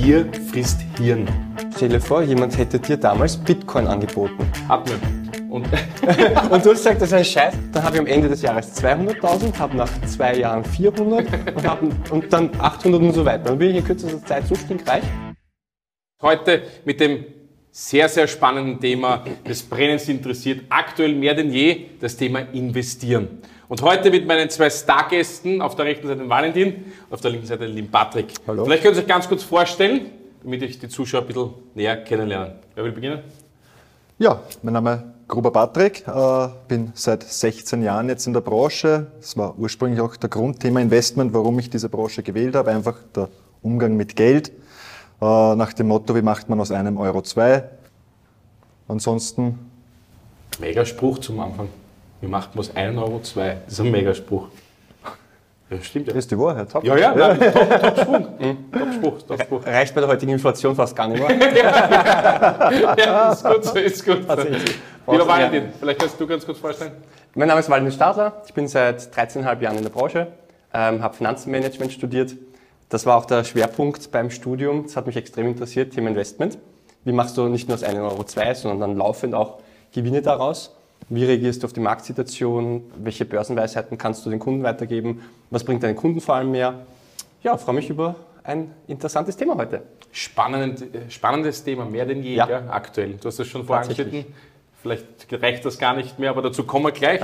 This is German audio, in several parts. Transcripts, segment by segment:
Gier frisst Hirn. Stell dir vor, jemand hätte dir damals Bitcoin angeboten. Mir. Und Und du hast gesagt, das ist ein Scheiß. Dann habe ich am Ende des Jahres 200.000, habe nach zwei Jahren 400 und, hab, und dann 800 und so weiter. Dann bin ich in kürzester Zeit so stinkreich. heute mit dem sehr, sehr spannenden Thema, das brennendst interessiert, aktuell mehr denn je, das Thema Investieren. Und heute mit meinen zwei Stargästen, auf der rechten Seite den Valentin auf der linken Seite den lieben Patrick. Hallo. Vielleicht können Sie sich ganz kurz vorstellen, damit ich die Zuschauer ein bisschen näher kennenlernen. Wer will beginnen? Ja, mein Name ist Gruber Patrick, äh, bin seit 16 Jahren jetzt in der Branche. Das war ursprünglich auch der Grundthema Investment, warum ich diese Branche gewählt habe, einfach der Umgang mit Geld. Äh, nach dem Motto, wie macht man aus einem Euro zwei? Ansonsten, Mega Spruch zum Anfang. Wie macht man es? 1,02 Euro? zwei? Das ist ein Megaspruch. Ja, stimmt ja. das ist die Wahrheit. Ja, ja, nein, top, top Spruch. Top Spruch, top Spruch. Reicht bei der heutigen Inflation fast gar nicht mehr. Ja, ist gut so, ist gut. so. Lieber Valentin, vielleicht kannst du ganz kurz vorstellen. Mein Name ist Valentin Stadler. Ich bin seit 13,5 Jahren in der Branche, ähm, habe Finanzmanagement studiert. Das war auch der Schwerpunkt beim Studium. Das hat mich extrem interessiert, Thema Investment. Wie machst du nicht nur aus 1,02 Euro, zwei, sondern dann laufend auch Gewinne daraus? Wie reagierst du auf die Marktsituation? Welche Börsenweisheiten kannst du den Kunden weitergeben? Was bringt deinen Kunden vor allem mehr? Ja, freue mich über ein interessantes Thema heute. Spannend, äh, spannendes Thema, mehr denn je, Ja. gell, aktuell. Du hast das schon vorangeschnitten. Vielleicht reicht das gar nicht mehr, aber dazu kommen wir gleich.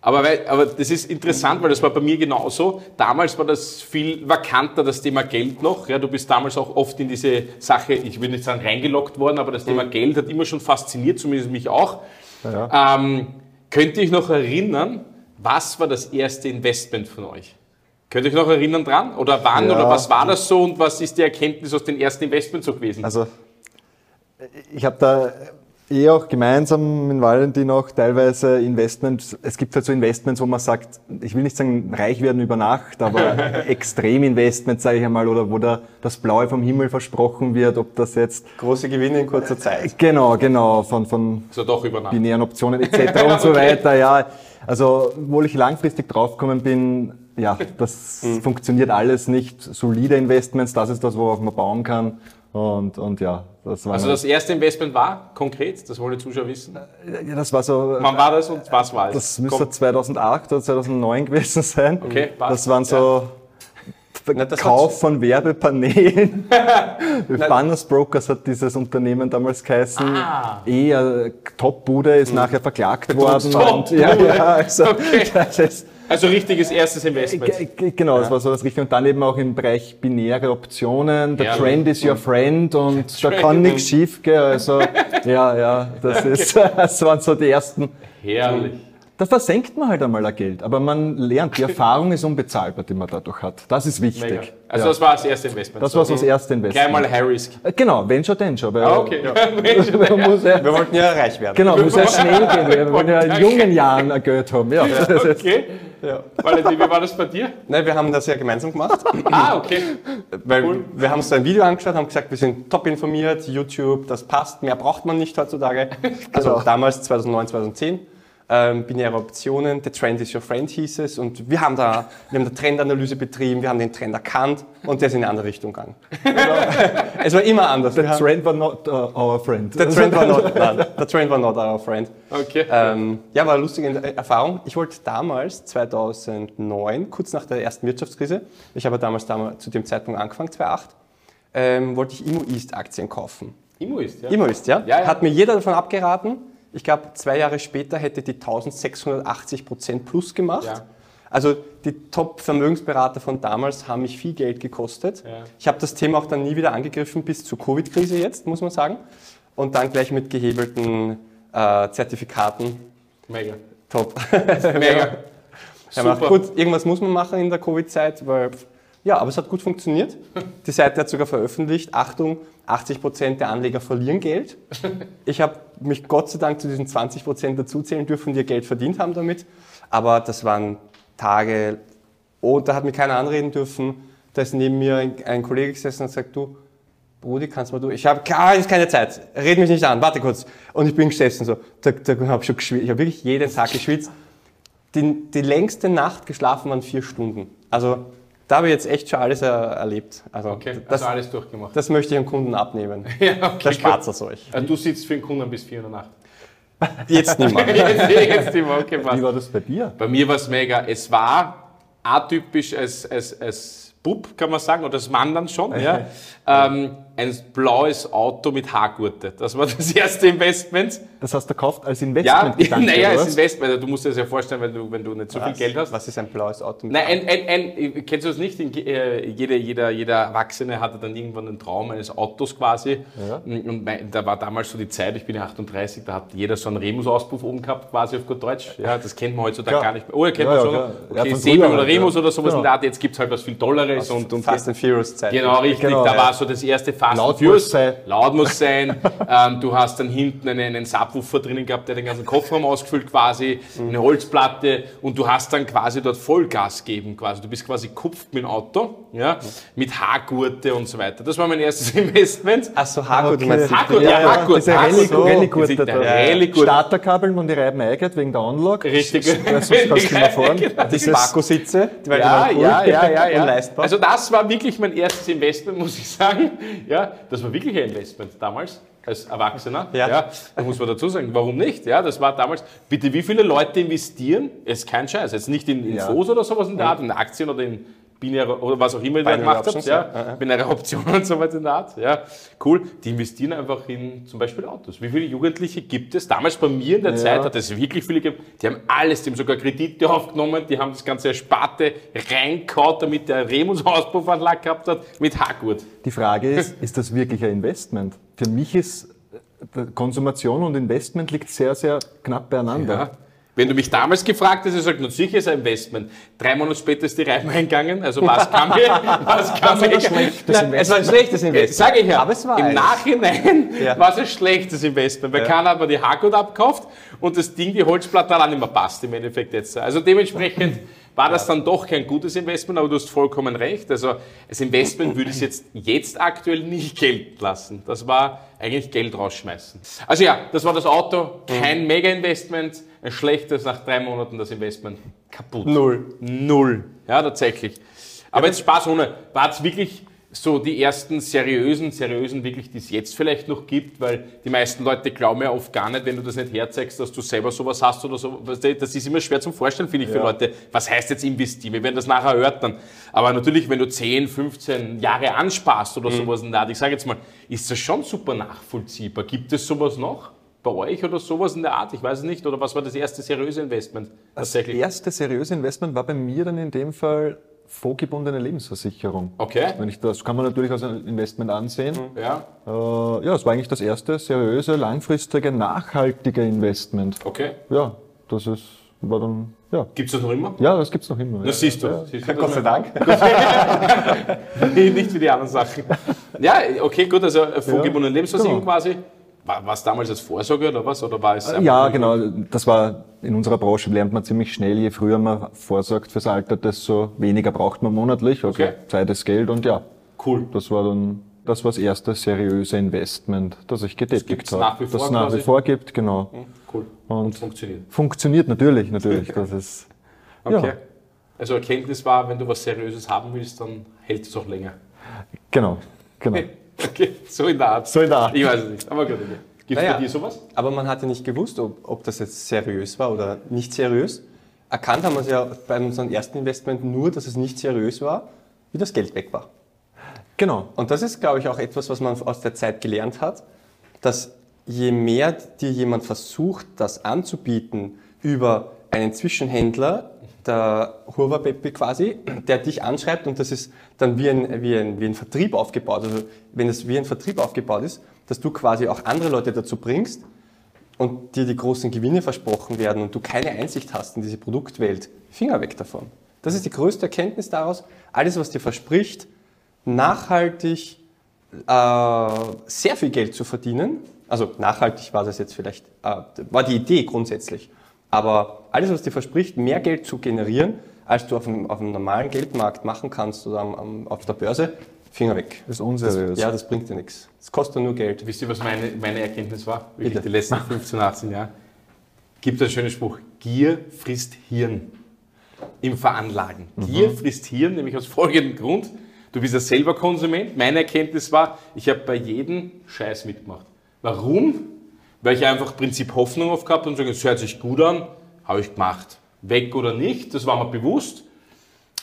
Aber, weil, aber das ist interessant, weil das war bei mir genauso. Damals war das viel vakanter, das Thema Geld noch. Ja, du bist damals auch oft in diese Sache, ich will nicht sagen reingeloggt worden, aber das Thema Geld hat immer schon fasziniert, zumindest mich auch. Ähm, könnt ihr euch noch erinnern, was war das erste Investment von euch? Könnt ihr euch noch erinnern dran? Oder wann? Ja. Oder was war das so? Und was ist die Erkenntnis aus den ersten Investments so gewesen? Also, ich habe da eh auch gemeinsam mit Valentin auch teilweise Investments. Es gibt halt so Investments, wo man sagt, ich will nicht sagen, reich werden über Nacht, aber Extreminvestments, sage ich einmal, oder wo da das Blaue vom Himmel versprochen wird, ob das jetzt, Große Gewinne in kurzer Zeit. genau, genau, von, von so doch über Nacht. binären Optionen etc. und so weiter, ja. Also, obwohl ich langfristig draufgekommen bin, ja, das funktioniert alles nicht. Solide Investments, das ist das, worauf man bauen kann. Und, und ja, das war, Also das erste Investment war konkret, das wollen die Zuschauer wissen. ja, das war so, Wann war das und was war es? das müsste Komm. 2008 oder 2009 gewesen sein. Okay, passt. Das waren so Na, Kauf von Werbepanelen. Banners Brokers hat dieses Unternehmen damals geheißen. Ah. Eher Top-Bude ist nachher verklagt worden. Top-Bude. Und, ja, ja, also, Okay. das ist, Also richtiges erstes Investment. G- g- Genau, das war so das Richtige. Und dann eben auch im Bereich binäre Optionen. The Ja. Trend is your friend und da kann nichts schief gehen. Also, ja, ja, das ist, das waren so die ersten. Herrlich. Da versenkt man halt einmal ein Geld, aber man lernt, die Erfahrung ist unbezahlbar, die man dadurch hat. Das ist wichtig. Mega. Also ja. das war das erste Investment. das war so das erste Investment. Gleich mal High Risk. Äh, Genau, wenn schon, denn schon. Weil, Ah, okay. muss ja, Wir wollten ja reich werden. genau, muss ja schnell gehen. Wir wollen ja in jungen Jahren ein Geld haben. Ja. Das Valentin, wie war das bei dir? Nein, wir haben das ja gemeinsam gemacht. Ah, okay. Weil wir haben uns ein Video angeschaut, haben gesagt, wir sind top informiert, YouTube, das passt, mehr braucht man nicht heutzutage. Also damals 2009, 2010. Ähm, binäre Optionen, the trend is your friend hieß es und wir haben da, wir haben da Trendanalyse betrieben, wir haben den Trend erkannt und der ist in eine andere Richtung gegangen. es war immer anders. The Wir haben- trend war not uh, our friend. the trend war not, nein, the trend war not our friend. Okay. Ähm, ja, war eine lustige Erfahrung. Ich wollte damals, 2009, kurz nach der ersten Wirtschaftskrise, ich habe damals, damals zu dem Zeitpunkt angefangen, 2008, ähm, wollte ich Immo East Aktien kaufen. Immo ist, ja. Immo East, ja? Ja, ja. Hat mir jeder davon abgeraten. Ich glaube, zwei Jahre später hätte die 1680 Prozent plus gemacht. Ja. Also die Top-Vermögensberater von damals haben mich viel Geld gekostet. Ja. Ich habe das Thema auch dann nie wieder angegriffen bis zur Covid-Krise jetzt, muss man sagen. Und dann gleich mit gehebelten äh, Zertifikaten. Mega. Top. Mega. Ja, macht Super. gut, irgendwas muss man machen in der Covid-Zeit, weil ja, aber es hat gut funktioniert. Die Seite hat sogar veröffentlicht, Achtung, 80% der Anleger verlieren Geld. Ich habe mich Gott sei Dank zu diesen 20% dazuzählen dürfen, die ihr Geld verdient haben damit. Aber das waren Tage, oh, da hat mich keiner anreden dürfen. Da ist neben mir ein, Kollege gesessen und sagt, du, Brudi, kannst du mal du? Ich habe keine Zeit, red mich nicht an, warte kurz. Und ich bin gesessen so, da, da habe schon geschwitzt. Ich habe wirklich jeden Tag geschwitzt. Die, die längste Nacht geschlafen waren vier Stunden. Also Da habe ich jetzt echt schon alles er erlebt. Also Okay, das, also alles durchgemacht. das möchte ich dem Kunden abnehmen. ja, okay, Da spart es euch. Also du sitzt für den Kunden bis 4 Uhr Nacht. Jetzt nicht mehr. jetzt, jetzt immer, okay, passt. Wie war das bei dir? Bei mir war es mega. Es war atypisch als, als, als Bub, kann man sagen, oder als Mann dann schon. Ja. ähm, ein blaues Auto mit Haargurte. Das war das erste Investment. Das hast du gekauft als Ja, Investment. naja, als Investment. Also Du musst dir das ja vorstellen, wenn du, wenn du nicht so viel Geld hast. Was ist ein blaues Auto? Nein, ein, ein, ein, kennst du das nicht? In, äh, jeder, jeder, jeder Erwachsene hatte dann irgendwann einen Traum eines Autos quasi. Und mein, da war damals so die Zeit, ich bin ja 38, da hat jeder so einen Remus-Auspuff oben gehabt, quasi auf gut Deutsch. Ja, das kennt man heutzutage Klar. gar nicht mehr. Oh, ja, kennt Ja, man ja, schon. Ja, Okay, früher oder halt, Remus ja. oder sowas Genau. in der Art. Jetzt gibt es halt was viel Tolleres. Und, und Fast and Furious Zeit. Genau, richtig. Genau, da ja. war so das erste Fast Laut and Furious. muss sein. Laut muss sein. ähm, du hast dann hinten einen, einen Subwoofer drinnen gehabt, der den ganzen Kofferraum ausgefüllt quasi, Mhm. eine Holzplatte und du hast dann quasi dort Vollgas geben quasi. Du bist quasi kupft mit dem Auto, ja, mit Haargurte und so weiter. Das war mein erstes Investment. Ach so, Haargurt, Okay. du meinst Haargurt, Ja, ja, ja, Haargurt. diese So. Rallye-Gurte Der da. Rallye-Gurt. Starterkabeln und die reiben eingeht wegen der Anlage. Richtig. Sonst kannst du mehr fahren. Genau. Die Sparko-Sitze, die waren Ja, cool ja, ja, ja, ja. leistbar. Also das war wirklich mein erstes Investment, muss ich sagen. Ja, das war wirklich ein Investment damals als Erwachsener. Ja. da muss man dazu sagen, warum nicht? Ja, das war damals. Bitte, wie viele Leute investieren? Es ist kein Scheiß, jetzt nicht in, in Ja. Fonds oder sowas in der Art, in Aktien oder in binäre oder was auch immer ihr gemacht habt, ja, ja. binäre Optionen und so weiter in der Art, ja, cool. Die investieren einfach in zum Beispiel Autos. Wie viele Jugendliche gibt es? Damals bei mir in der Zeit hat es wirklich viele gegeben. Die haben alles, die haben sogar Kredite aufgenommen, die haben das ganze Sparte reingehauen, damit der Remus Auspuffanlage gehabt hat mit Haargurt. Die Frage ist, ist das wirklich ein Investment? Für mich ist äh, Konsumation und Investment liegt sehr, sehr knapp beieinander. Ja. Wenn du mich damals gefragt hast, ich sage, na sicher ist ein Investment. Drei Monate später ist die Reifen eingegangen, also was kann mir, was kann mir, es war ein schlechtes Investment. Sage ich ja, Aber es war im eins. Nachhinein Ja. war es ein schlechtes Investment, weil keiner hat mir die Haargut abgekauft und das Ding, die Holzplatte hat auch nicht mehr passt im Endeffekt jetzt. Also dementsprechend war das dann doch kein gutes Investment, aber du hast vollkommen recht. Also als Investment würde ich es jetzt, jetzt aktuell nicht gelten lassen. Das war eigentlich Geld rausschmeißen. Also ja, das war das Auto, kein Mega-Investment, ein schlechtes, nach drei Monaten das Investment kaputt. Null. Null. Ja, tatsächlich. Aber jetzt Spaß ohne. War es wirklich so die ersten seriösen, seriösen wirklich, die es jetzt vielleicht noch gibt, weil die meisten Leute glauben ja oft gar nicht, wenn du das nicht herzeigst, dass du selber sowas hast oder so. Das ist immer schwer zum Vorstellen, finde ich, für Leute. Was heißt jetzt investieren? Wir werden das nachher erörtern. Aber natürlich, wenn du 10, 15 Jahre ansparst oder sowas in der Art, ich sage jetzt mal, ist das schon super nachvollziehbar. Gibt es sowas noch? Bei euch oder sowas in der Art? Ich weiß es nicht. Oder was war das erste seriöse Investment? Das erste seriöse Investment war bei mir dann in dem Fall vorgebundene Lebensversicherung. Okay. Wenn ich, das kann man natürlich als ein Investment ansehen. Ja, Äh, ja, es war eigentlich das erste seriöse, langfristige, nachhaltige Investment. okay. Ja, das ist, war dann, ja. Gibt es das noch immer? Ja, das gibt's noch immer. ja. Das siehst du. Siehst du Gott sei Dank. Nicht wie die anderen Sachen. Ja, okay, gut, also äh, vorgebundene Lebensversicherung genau. quasi. War war es damals als Vorsorge oder was? Oder war es einfach Ja, genau. Das war in unserer Branche lernt man ziemlich schnell, je früher man vorsorgt fürs Alter, desto weniger braucht man monatlich. Also Okay. Zeit ist Geld und ja, Cool. das war dann das war das erste seriöse Investment, das ich getätigt habe. nach wie vor Das es nach wie vor gibt, genau. Cool. Und, Und funktioniert. funktioniert natürlich, natürlich. Das ist Okay. ja, Also Erkenntnis war, wenn du was Seriöses haben willst, dann hält es auch länger. genau, genau. Okay, so in der Art. So in der Art. Ich weiß es nicht, aber gut. Okay. Gibt es Naja. bei dir sowas? Aber man hat ja nicht gewusst, ob, ob das jetzt seriös war oder nicht seriös. Erkannt haben wir es ja bei unserem ersten Investment nur, dass es nicht seriös war, wie das Geld weg war. Genau. Und das ist, glaube ich, auch etwas, was man aus der Zeit gelernt hat, dass je mehr dir jemand versucht, das anzubieten über einen Zwischenhändler, der Huawei quasi, der dich anschreibt und das ist dann wie ein, wie, ein, wie ein Vertrieb aufgebaut. Also wenn es wie ein Vertrieb aufgebaut ist, dass du quasi auch andere Leute dazu bringst und dir die großen Gewinne versprochen werden und du keine Einsicht hast in diese Produktwelt, Finger weg davon. Das ist die größte Erkenntnis daraus. Alles, was dir verspricht, nachhaltig äh, sehr viel Geld zu verdienen. Also nachhaltig war das jetzt vielleicht, äh, war die Idee grundsätzlich. Aber alles, was dir verspricht, mehr Geld zu generieren, als du auf dem, auf dem normalen Geldmarkt machen kannst oder am, am, auf der Börse, Finger weg. Das ist unseriös. Ja, das bringt dir nichts. Es kostet nur Geld. Wisst ihr, was meine, meine Erkenntnis war? Wirklich Bitte. die letzten 15, 18 Jahre. Gibt einen schönen Spruch. Gier frisst Hirn. im Veranlagen. Gier frisst Hirn, nämlich aus folgendem Grund. Du bist ja selber Konsument. Meine Erkenntnis war, ich habe bei jedem Scheiß mitgemacht. Warum? Weil ich einfach Prinzip Hoffnung auf gehabt und gesagt, es hört sich gut an, habe ich gemacht. Weg oder nicht, das war mir bewusst.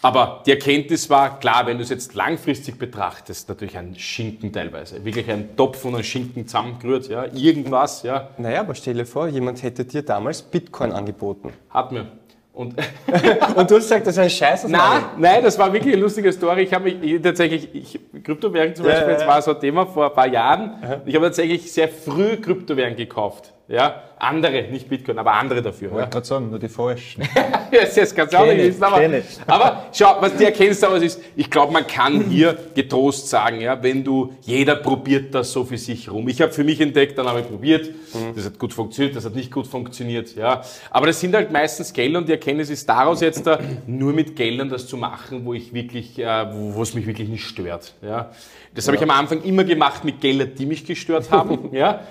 Aber die Erkenntnis war, klar, wenn du es jetzt langfristig betrachtest, natürlich ein Schinken teilweise. Wirklich ein Topf und ein Schinken zusammengerührt, ja, irgendwas, ja. Naja, aber stell dir vor, jemand hätte dir damals Bitcoin angeboten. Hat mir. Und Und du hast gesagt, das ist ein Scheiß. das Nein, nein, das war wirklich eine lustige Story. Ich habe mich ich, tatsächlich, ich, Kryptowährung zum Ja, Beispiel, ja, das ja. war so ein Thema vor ein paar Jahren. Ich habe tatsächlich sehr früh Kryptowährungen gekauft. Ja, andere, nicht Bitcoin, aber andere dafür. Ich Ja. wollte gerade sagen, nur die falschen. Yes, yes, kannst du auch nicht wissen, aber, aber schau, was die Erkenntnis daraus ist, ich glaube, man kann hier getrost sagen, ja, wenn du, jeder probiert das so für sich rum. Ich habe für mich entdeckt, dann habe ich probiert, das hat gut funktioniert, das hat nicht gut funktioniert, ja. Aber das sind halt meistens Gelder und die Erkenntnis ist daraus jetzt da, nur mit Geldern das zu machen, wo ich wirklich, äh, wo es mich wirklich nicht stört, ja. Das habe ich am Anfang immer gemacht mit Geldern, die mich gestört haben, ja.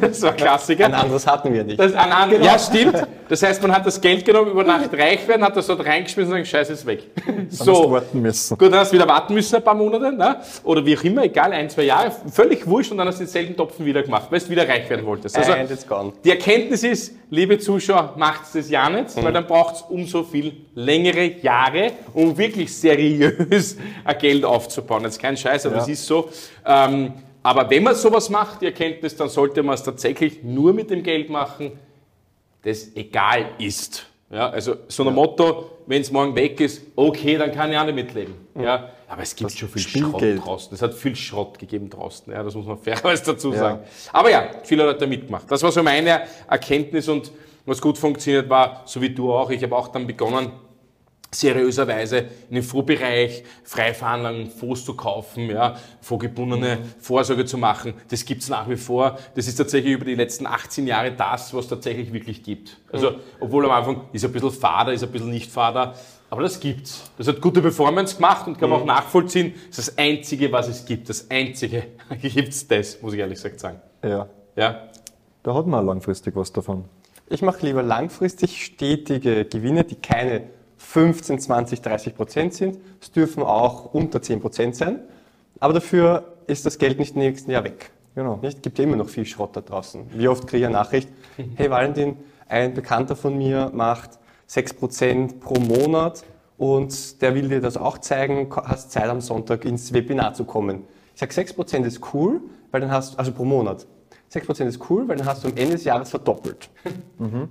Das war Klassiker. Ein anderes hatten wir nicht. Das an, an, Ja, stimmt. Das heißt, man hat das Geld genommen, über Nacht reich werden, hat das dort reingeschmissen und gesagt, scheiße, ist weg. Hast So. warten müssen. Gut, dann hast du wieder warten müssen ein paar Monate, ne? oder wie auch immer, egal, ein, zwei Jahre, völlig wurscht und dann hast du denselben Topfen wieder gemacht, weil du wieder reich werden wolltest. Also, And it's gone. die Erkenntnis ist, liebe Zuschauer, macht das ja nicht, weil dann braucht es umso viel längere Jahre, um wirklich seriös ein Geld aufzubauen. Das ist kein Scheiß, aber Ja. das ist so. Ähm, aber wenn man sowas macht, die Erkenntnis, dann sollte man es tatsächlich nur mit dem Geld machen, das egal ist. Ja, also so ein Motto, wenn es morgen weg ist, okay, dann kann ich auch nicht mitleben. Ja, aber es gibt schon viel Spielgeld. Schrott draußen. Es hat viel Schrott gegeben draußen. Ja, das muss man fairerweise dazu sagen. Aber ja, viele Leute mitgemacht. Das war so meine Erkenntnis und was gut funktioniert war, so wie du auch. Ich habe auch dann begonnen, seriöserweise in den Fondsbereich Freiveranlagen, Fonds zu kaufen, ja, vorgebundene Vorsorge zu machen. Das gibt's nach wie vor. Das ist tatsächlich über die letzten 18 Jahre das, was tatsächlich wirklich gibt. Also, obwohl am Anfang ist ein bisschen fader, ist ein bisschen nicht fader, aber das gibt's. Das hat gute Performance gemacht und kann man auch nachvollziehen. Das ist das Einzige, was es gibt. Das Einzige gibt's das, muss ich ehrlich gesagt sagen. Ja, Ja. da hat man langfristig was davon. Ich mache lieber langfristig stetige Gewinne, die keine 15, 20, 30 Prozent sind. Es dürfen auch unter 10 Prozent sein. Aber dafür ist das Geld nicht im nächsten Jahr weg. Genau. Nicht? Es gibt ja immer noch viel Schrott da draußen. Wie oft kriege ich eine Nachricht, hey Valentin, ein Bekannter von mir macht 6% pro Monat und der will dir das auch zeigen, hast Zeit am Sonntag ins Webinar zu kommen. Ich sage, 6% ist cool, weil dann hast also pro Monat. 6% ist cool, weil dann hast du am Ende des Jahres verdoppelt.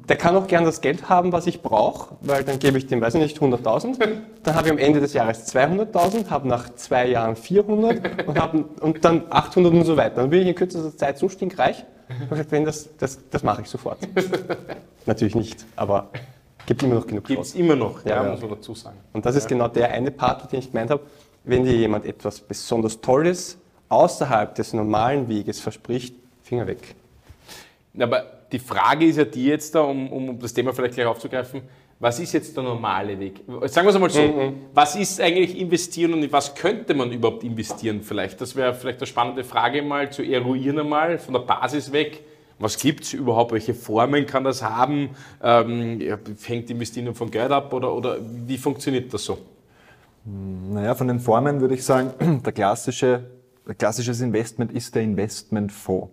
Der kann auch gern das Geld haben, was ich brauche, weil dann gebe ich dem, weiß ich nicht, 100.000. Dann habe ich am Ende des Jahres 200.000, habe nach zwei Jahren 400 und, hab, und dann 800 und so weiter. Dann bin ich in kürzester Zeit so stinkreich. Gesagt, wenn das, das, das mache ich sofort. Natürlich nicht, aber gibt immer noch genug Gibt's Schrott. immer noch, ja, Ja. muss man dazu sagen. Und das ist genau der eine Part, den ich gemeint habe. Wenn dir jemand etwas besonders Tolles außerhalb des normalen Weges verspricht, Finger weg. Aber die Frage ist ja die jetzt da, um, um das Thema vielleicht gleich aufzugreifen, was ist jetzt der normale Weg? Sagen wir es einmal so, was ist eigentlich investieren und in was könnte man überhaupt investieren vielleicht? Das wäre vielleicht eine spannende Frage mal zu eruieren einmal, von der Basis weg. Was gibt es überhaupt? Welche Formen kann das haben? Ähm, hängt Investieren von Geld ab oder, oder wie funktioniert das so? Naja, von den Formen würde ich sagen, der klassische, der klassisches Investment ist der Investmentfonds.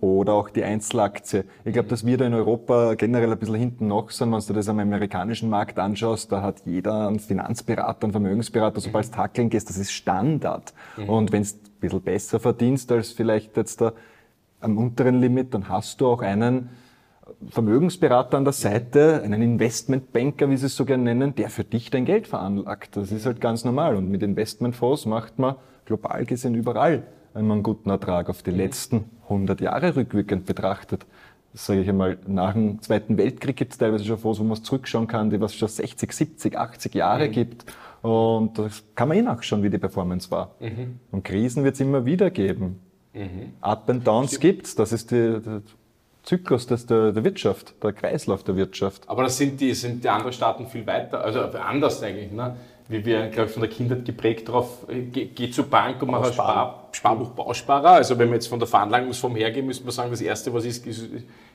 Oder auch die Einzelaktie. Ich glaube, dass wir da in Europa generell ein bisschen hinten noch sind, wenn du das am amerikanischen Markt anschaust, da hat jeder einen Finanzberater, einen Vermögensberater, sobald du tackeln gehst, das ist Standard. Und wenn du ein bisschen besser verdienst als vielleicht jetzt da am unteren Limit, dann hast du auch einen Vermögensberater an der Seite, einen Investmentbanker, wie sie es so gerne nennen, der für dich dein Geld veranlagt. Das ist halt ganz normal. Und mit Investmentfonds macht man global gesehen überall einen guten Ertrag auf die letzten 100 Jahre rückwirkend betrachtet. Sage ich einmal, nach dem Zweiten Weltkrieg gibt es teilweise schon Fonds, wo man zurückschauen kann, die was schon 60, 70, 80 Jahre gibt. Und das kann man eh nachschauen, wie die Performance war. Und Krisen wird es immer wieder geben. Up and Downs gibt's. Das ist die, der Zyklus des, der, der Wirtschaft, der Kreislauf der Wirtschaft. Aber das sind die, sind die anderen Staaten viel weiter, also anders eigentlich. Ne? Wie wir, glaube ich, von der Kindheit geprägt darauf, äh, geh, geh zur Bank und mach ein Spar, Sparbuch Bausparer. Also wenn wir jetzt von der Veranlagungsform hergehen, müssen wir sagen, das Erste, was ist, ist,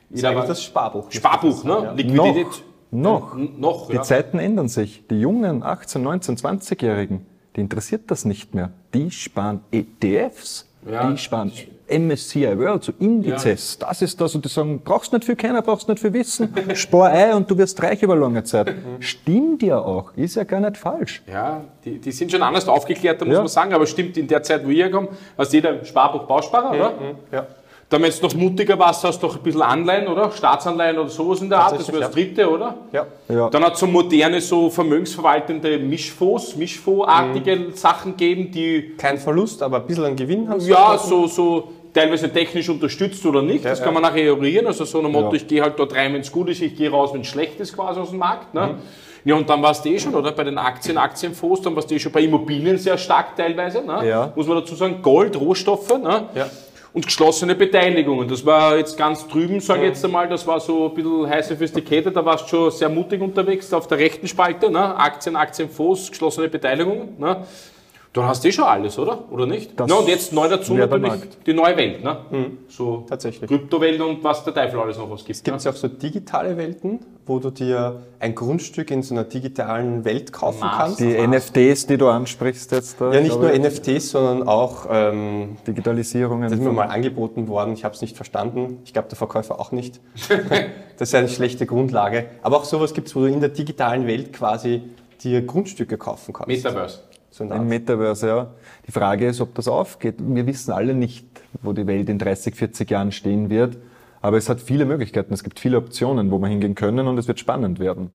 ist eigentlich das Sparbuch. Sparbuch, ne? Ja. Liquidität. Noch, Noch. N noch, Die ja. Zeiten ändern sich. Die jungen 18, 19, 20-Jährigen, die interessiert das nicht mehr. Die sparen ETFs, Ja. die sparen MSCI World, so Indizes. Das ist das. Und die sagen, brauchst nicht viel kennen, brauchst nicht viel wissen, spar ein und du wirst reich über lange Zeit. Stimmt ja auch. Ist ja gar nicht falsch. Ja, die, die sind schon anders aufgeklärt, da muss Ja. man sagen, aber stimmt, in der Zeit, wo ich herkomme, hast jeder Sparbuch Bausparer, oder? Ja. Dann, wenn du noch mutiger warst, hast du noch ein bisschen Anleihen, oder? Staatsanleihen oder sowas in der Art, das wäre das dritte, oder? Ja. Ja. Dann hat es so moderne, so vermögensverwaltende Mischfonds, Mischfondsartige Sachen geben, die Kein Verlust, aber ein bisschen an Gewinn haben sie. ja so, so teilweise technisch unterstützt oder nicht. das Ja, kann ja. man nachher eruieren. Also so ein Motto, Ja. ich gehe halt dort rein, wenn es gut ist, ich gehe raus, wenn es schlecht ist, quasi aus dem Markt. Ne? Ja, und dann warst du eh schon, oder? Bei den Aktien, Aktienfonds, dann warst du eh schon bei Immobilien sehr stark teilweise. Ne? Ja. Muss man dazu sagen, Gold, Rohstoffe. Ne? Ja. Und geschlossene Beteiligungen. Das war jetzt ganz drüben, sage ich jetzt einmal, das war so ein bisschen high sophisticated, da warst du schon sehr mutig unterwegs auf der rechten Spalte, ne? Aktien, Aktienfonds, geschlossene Beteiligungen. Ne? Dann hast du eh schon alles, oder? Oder nicht? Das Na, und jetzt neu dazu natürlich die neue Welt. Ne? So Tatsächlich. Kryptowelt und was der Teufel alles noch was gibt. Gibt es ja auch so digitale Welten, wo du dir ein Grundstück in so einer digitalen Welt kaufen Mars. kannst? Die NFTs, die du ansprichst jetzt da. Ja, nicht nur glaube ich, NFTs, sondern auch, ähm, Digitalisierungen. das ist mir mal angeboten worden, ich habe es nicht verstanden. Ich glaube, der Verkäufer auch nicht. das ist eine schlechte Grundlage. Aber auch sowas gibt es, wo du in der digitalen Welt quasi dir Grundstücke kaufen kannst. Metaverse. So Im. Metaverse, ja. Die Frage ist, ob das aufgeht. Wir wissen alle nicht, wo die Welt in 30, 40 Jahren stehen wird. Aber es hat viele Möglichkeiten. Es gibt viele Optionen, wo wir hingehen können und es wird spannend werden.